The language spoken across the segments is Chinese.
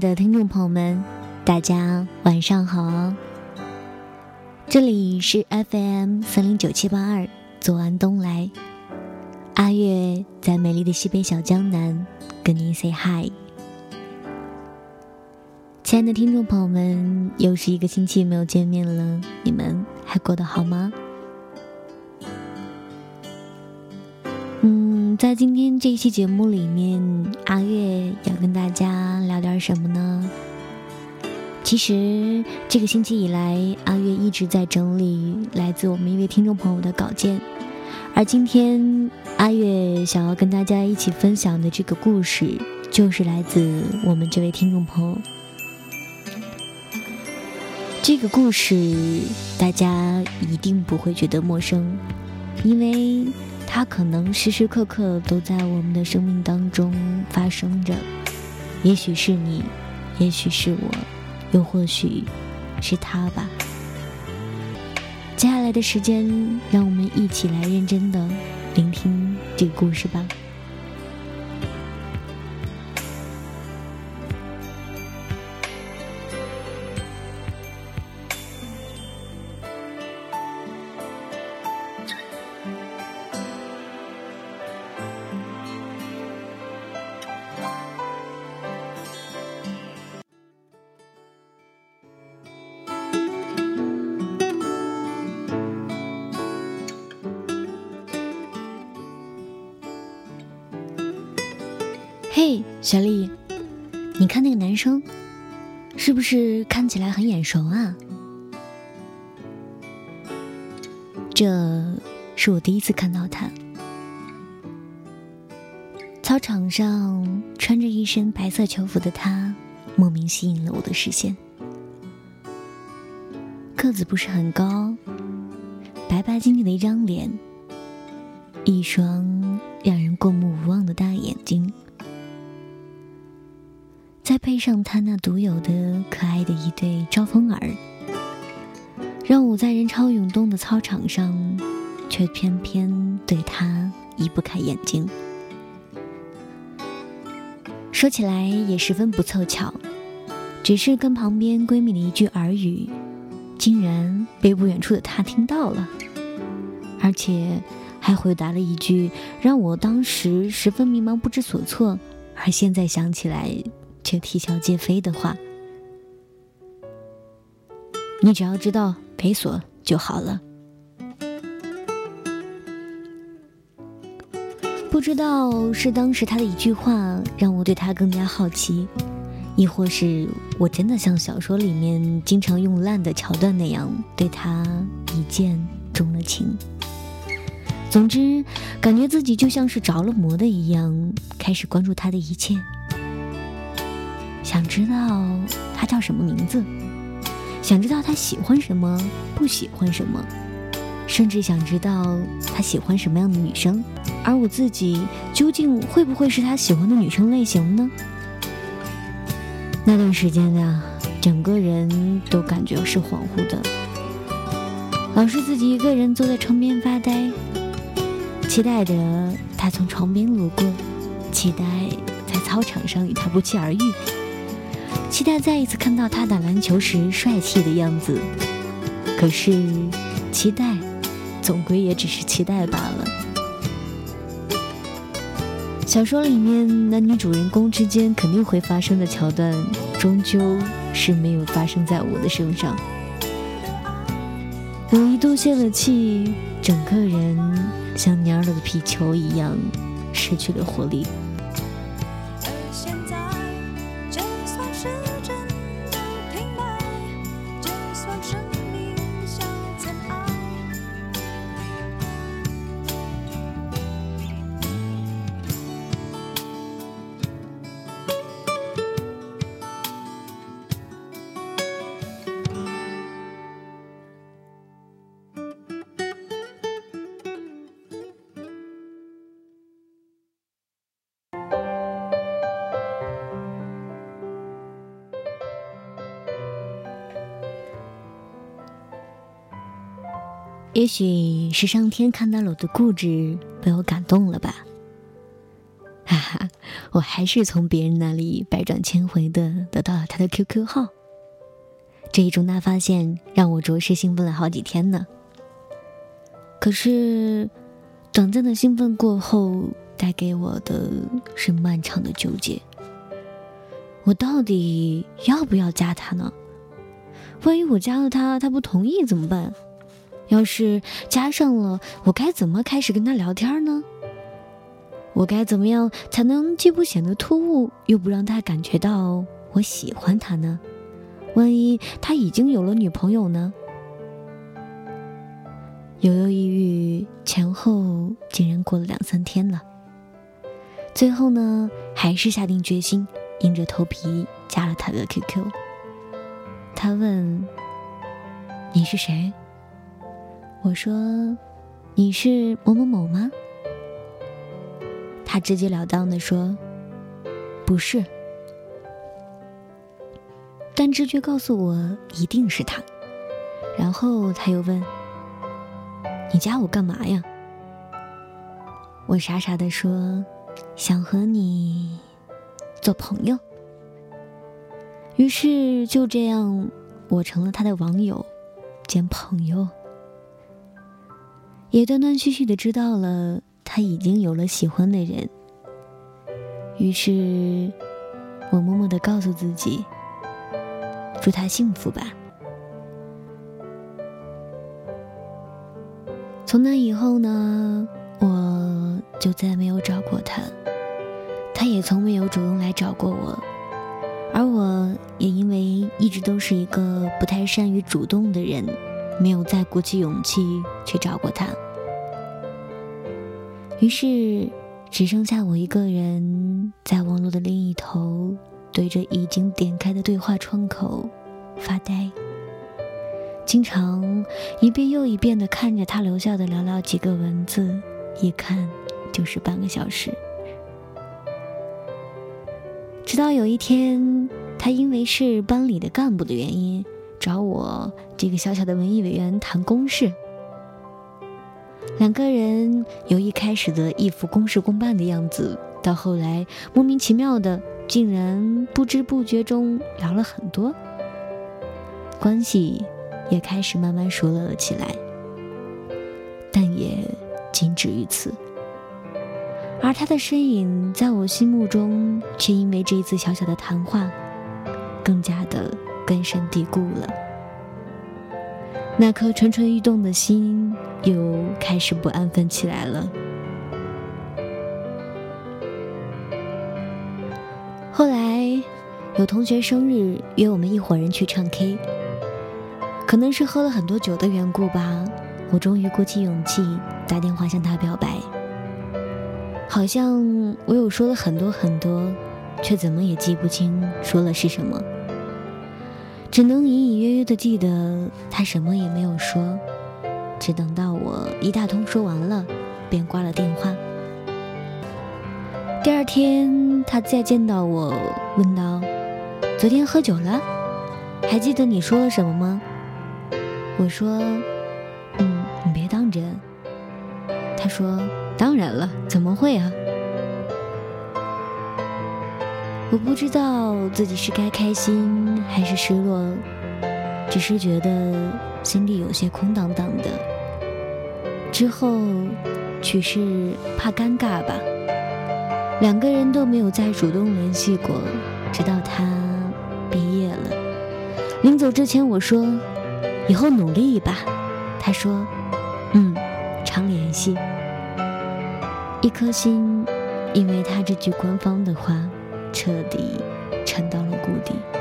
的听众朋友们，大家晚上好。这里是 FM 三零九七八二，左岸东来，阿月在美丽的西北小江南跟您 say hi。亲爱的听众朋友们，又是一个星期没有见面了，你们还过得好吗？在今天这一期节目里面，阿月要跟大家聊点什么呢？其实这个星期以来，阿月一直在整理来自我们一位听众朋友的稿件，而今天阿月想要跟大家一起分享的这个故事，就是来自我们这位听众朋友。这个故事大家一定不会觉得陌生，因为。它可能时时刻刻都在我们的生命当中发生着，也许是你，也许是我，又或许是他吧。接下来的时间，让我们一起来认真的聆听这个故事吧。嘿，小丽，你看那个男生，是不是看起来很眼熟啊？这是我第一次看到他。操场上穿着一身白色球服的他，莫名吸引了我的视线。个子不是很高，白白净净的一张脸，一双让人过目不忘的大眼睛。再配上他那独有的可爱的一对招风耳，让我在人潮涌动的操场上，却偏偏对他移不开眼睛。说起来也十分不凑巧，只是跟旁边闺蜜的一句耳语，竟然被不远处的他听到了，而且还回答了一句让我当时十分迷茫不知所措，而现在想起来。却啼笑皆非的话，你只要知道裴索就好了。不知道是当时他的一句话让我对他更加好奇，亦或是我真的像小说里面经常用烂的桥段那样对他一见钟了情。总之，感觉自己就像是着了魔的一样，开始关注他的一切。想知道他叫什么名字，想知道他喜欢什么，不喜欢什么，甚至想知道他喜欢什么样的女生，而我自己究竟会不会是他喜欢的女生类型呢？那段时间呀，整个人都感觉是恍惚的，老是自己一个人坐在窗边发呆，期待着他从床边路过，期待在操场上与他不期而遇。期待再一次看到他打篮球时帅气的样子，可是，期待，总归也只是期待罢了。小说里面男女主人公之间肯定会发生的桥段，终究是没有发生在我的身上。我一度泄了气，整个人像蔫了的皮球一样，失去了活力。也许是上天看到了我的固执，被我感动了吧。哈哈，我还是从别人那里百转千回的得到了他的 QQ 号。这一重大发现让我着实兴奋了好几天呢。可是，短暂的兴奋过后，带给我的是漫长的纠结。我到底要不要加他呢？万一我加了他，他不同意怎么办？要是加上了，我该怎么开始跟他聊天呢？我该怎么样才能既不显得突兀，又不让他感觉到我喜欢他呢？万一他已经有了女朋友呢？犹犹豫豫前后竟然过了两三天了，最后呢，还是下定决心，硬着头皮加了他的 QQ。他问：“你是谁？”我说：“你是某某某吗？”他直截了当的说：“不是。”但直觉告诉我一定是他。然后他又问：“你加我干嘛呀？”我傻傻的说：“想和你做朋友。”于是就这样，我成了他的网友兼朋友，也断断续续的知道了他已经有了喜欢的人。于是我默默的告诉自己。祝他幸福吧。从那以后呢，我就再没有找过他，他也从没有主动来找过我，而我也因为一直都是一个不太善于主动的人，没有再鼓起勇气去找过他。于是，只剩下我一个人在网络的另一头。对着已经点开的对话窗口发呆，经常一遍又一遍地看着他留下的寥寥几个文字，一看就是半个小时。直到有一天，他因为是班里的干部的原因，找我这个小小的文艺委员谈公事。两个人由一开始的一副公事公办的样子，到后来莫名其妙的。竟然不知不觉中聊了很多，关系也开始慢慢熟络了起来，但也仅止于此。而他的身影在我心目中，却因为这一次小小的谈话，更加的根深蒂固了。那颗蠢蠢欲动的心又开始不安分起来了。后来有同学生日约我们一伙人去唱 K，可能是喝了很多酒的缘故吧，我终于鼓起勇气打电话向他表白。好像我有说了很多很多，却怎么也记不清说了是什么，只能隐隐约约的记得他什么也没有说，只等到我一大通说完了，便挂了电话。第二天，他再见到我，问道：“昨天喝酒了？还记得你说了什么吗？”我说：“嗯，你别当真。”他说：“当然了，怎么会啊？”我不知道自己是该开心还是失落，只是觉得心里有些空荡荡的。之后，许是怕尴尬吧。两个人都没有再主动联系过，直到他毕业了。临走之前，我说：“以后努力吧。”他说：“嗯，常联系。”一颗心，因为他这句官方的话，彻底沉到了谷底。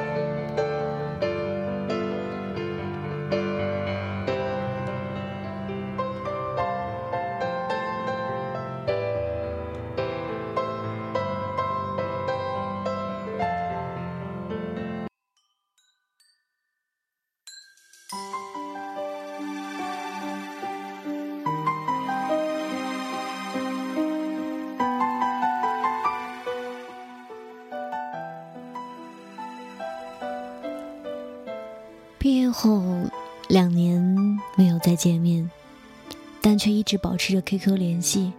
两年没有再见面，但却一直保持着 QQ 联系。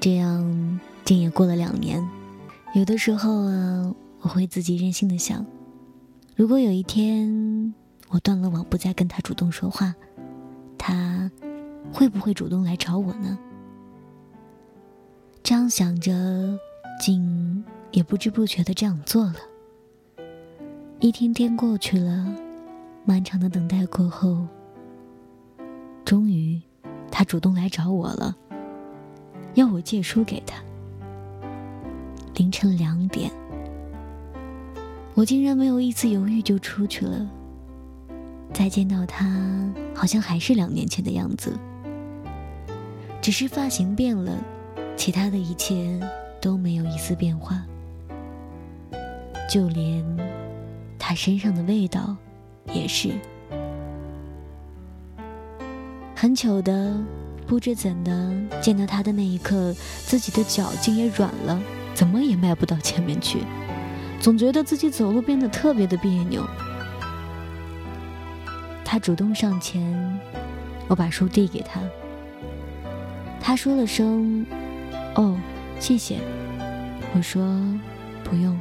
这样竟也过了两年，有的时候啊，我会自己任性的想，如果有一天我断了网，不再跟他主动说话，他会不会主动来找我呢？这样想着，竟也不知不觉的这样做了。一天天过去了，漫长的等待过后，终于，他主动来找我了，要我借书给他。凌晨两点，我竟然没有一丝犹豫就出去了。再见到他，好像还是两年前的样子，只是发型变了，其他的一切都没有一丝变化，就连他身上的味道也是。很糗的，不知怎的，见到他的那一刻，自己的脚竟也软了。怎么也迈不到前面去，总觉得自己走路变得特别的别扭。他主动上前，我把书递给他，他说了声“哦，谢谢”，我说“不用”，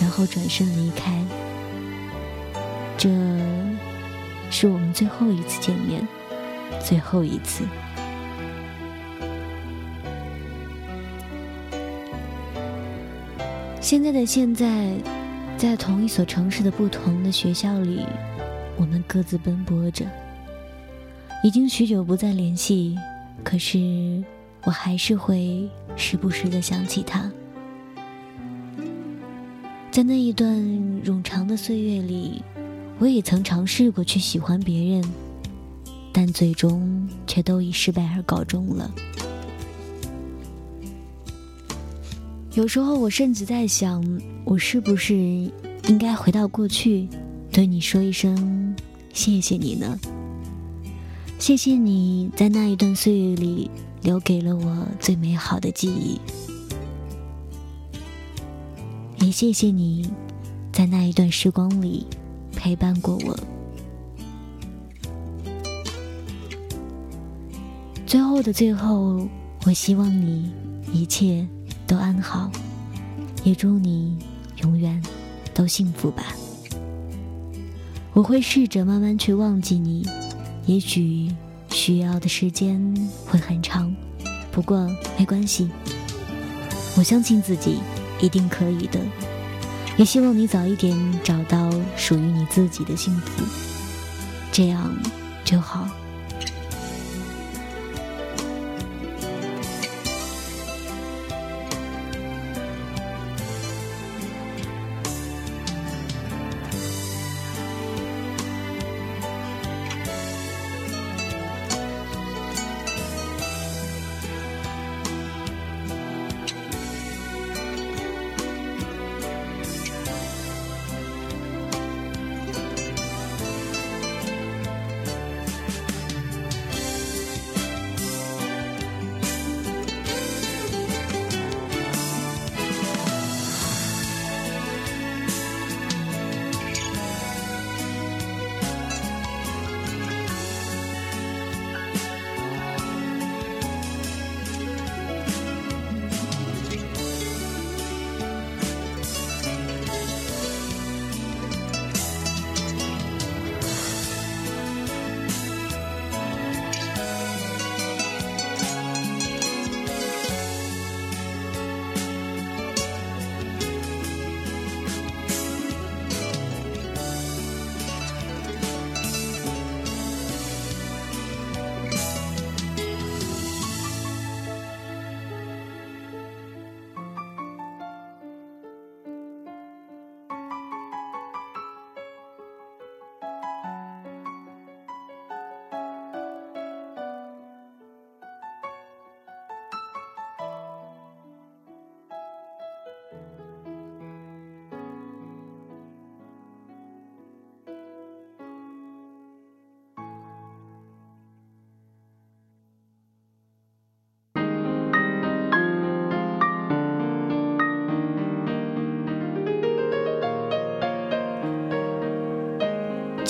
然后转身离开。这是我们最后一次见面，最后一次。现在的现在，在同一所城市的不同的学校里，我们各自奔波着。已经许久不再联系，可是我还是会时不时的想起他。在那一段冗长的岁月里，我也曾尝试过去喜欢别人，但最终却都以失败而告终了。有时候我甚至在想，我是不是应该回到过去，对你说一声谢谢你呢？谢谢你在那一段岁月里留给了我最美好的记忆，也谢谢你在那一段时光里陪伴过我。最后的最后，我希望你一切。都安好，也祝你永远都幸福吧。我会试着慢慢去忘记你，也许需要的时间会很长，不过没关系。我相信自己一定可以的，也希望你早一点找到属于你自己的幸福，这样就好。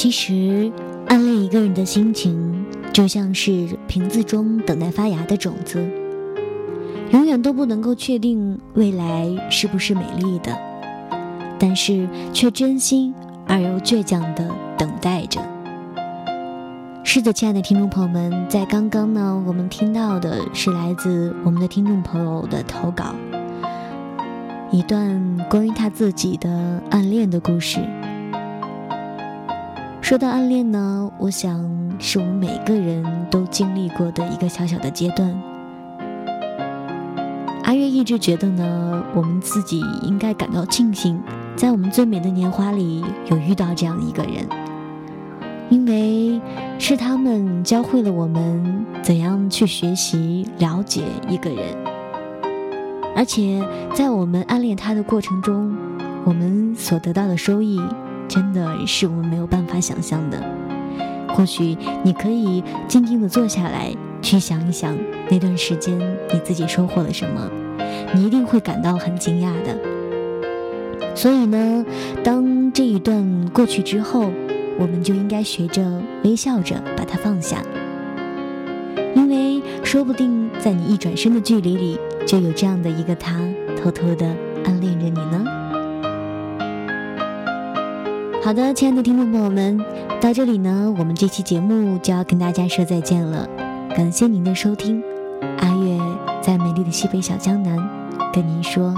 其实，暗恋一个人的心情，就像是瓶子中等待发芽的种子。永远都不能够确定未来是不是美丽的，但是却真心而又倔强的等待着。是的，亲爱的听众朋友们，在刚刚呢，我们听到的是来自我们的听众朋友的投稿，一段关于他自己的暗恋的故事。说到暗恋呢，我想是我们每个人都经历过的一个小小的阶段。阿月一直觉得呢，我们自己应该感到庆幸，在我们最美的年华里有遇到这样一个人，因为是他们教会了我们怎样去学习了解一个人，而且在我们暗恋他的过程中，我们所得到的收益。真的是我们没有办法想象的。或许你可以静静的坐下来，去想一想那段时间你自己收获了什么，你一定会感到很惊讶的。所以呢，当这一段过去之后，我们就应该学着微笑着把它放下，因为说不定在你一转身的距离里，就有这样的一个他，偷偷的暗恋着你呢。好的，亲爱的听众朋友们，到这里呢，我们这期节目就要跟大家说再见了。感谢您的收听，阿月在美丽的西北小江南跟您说。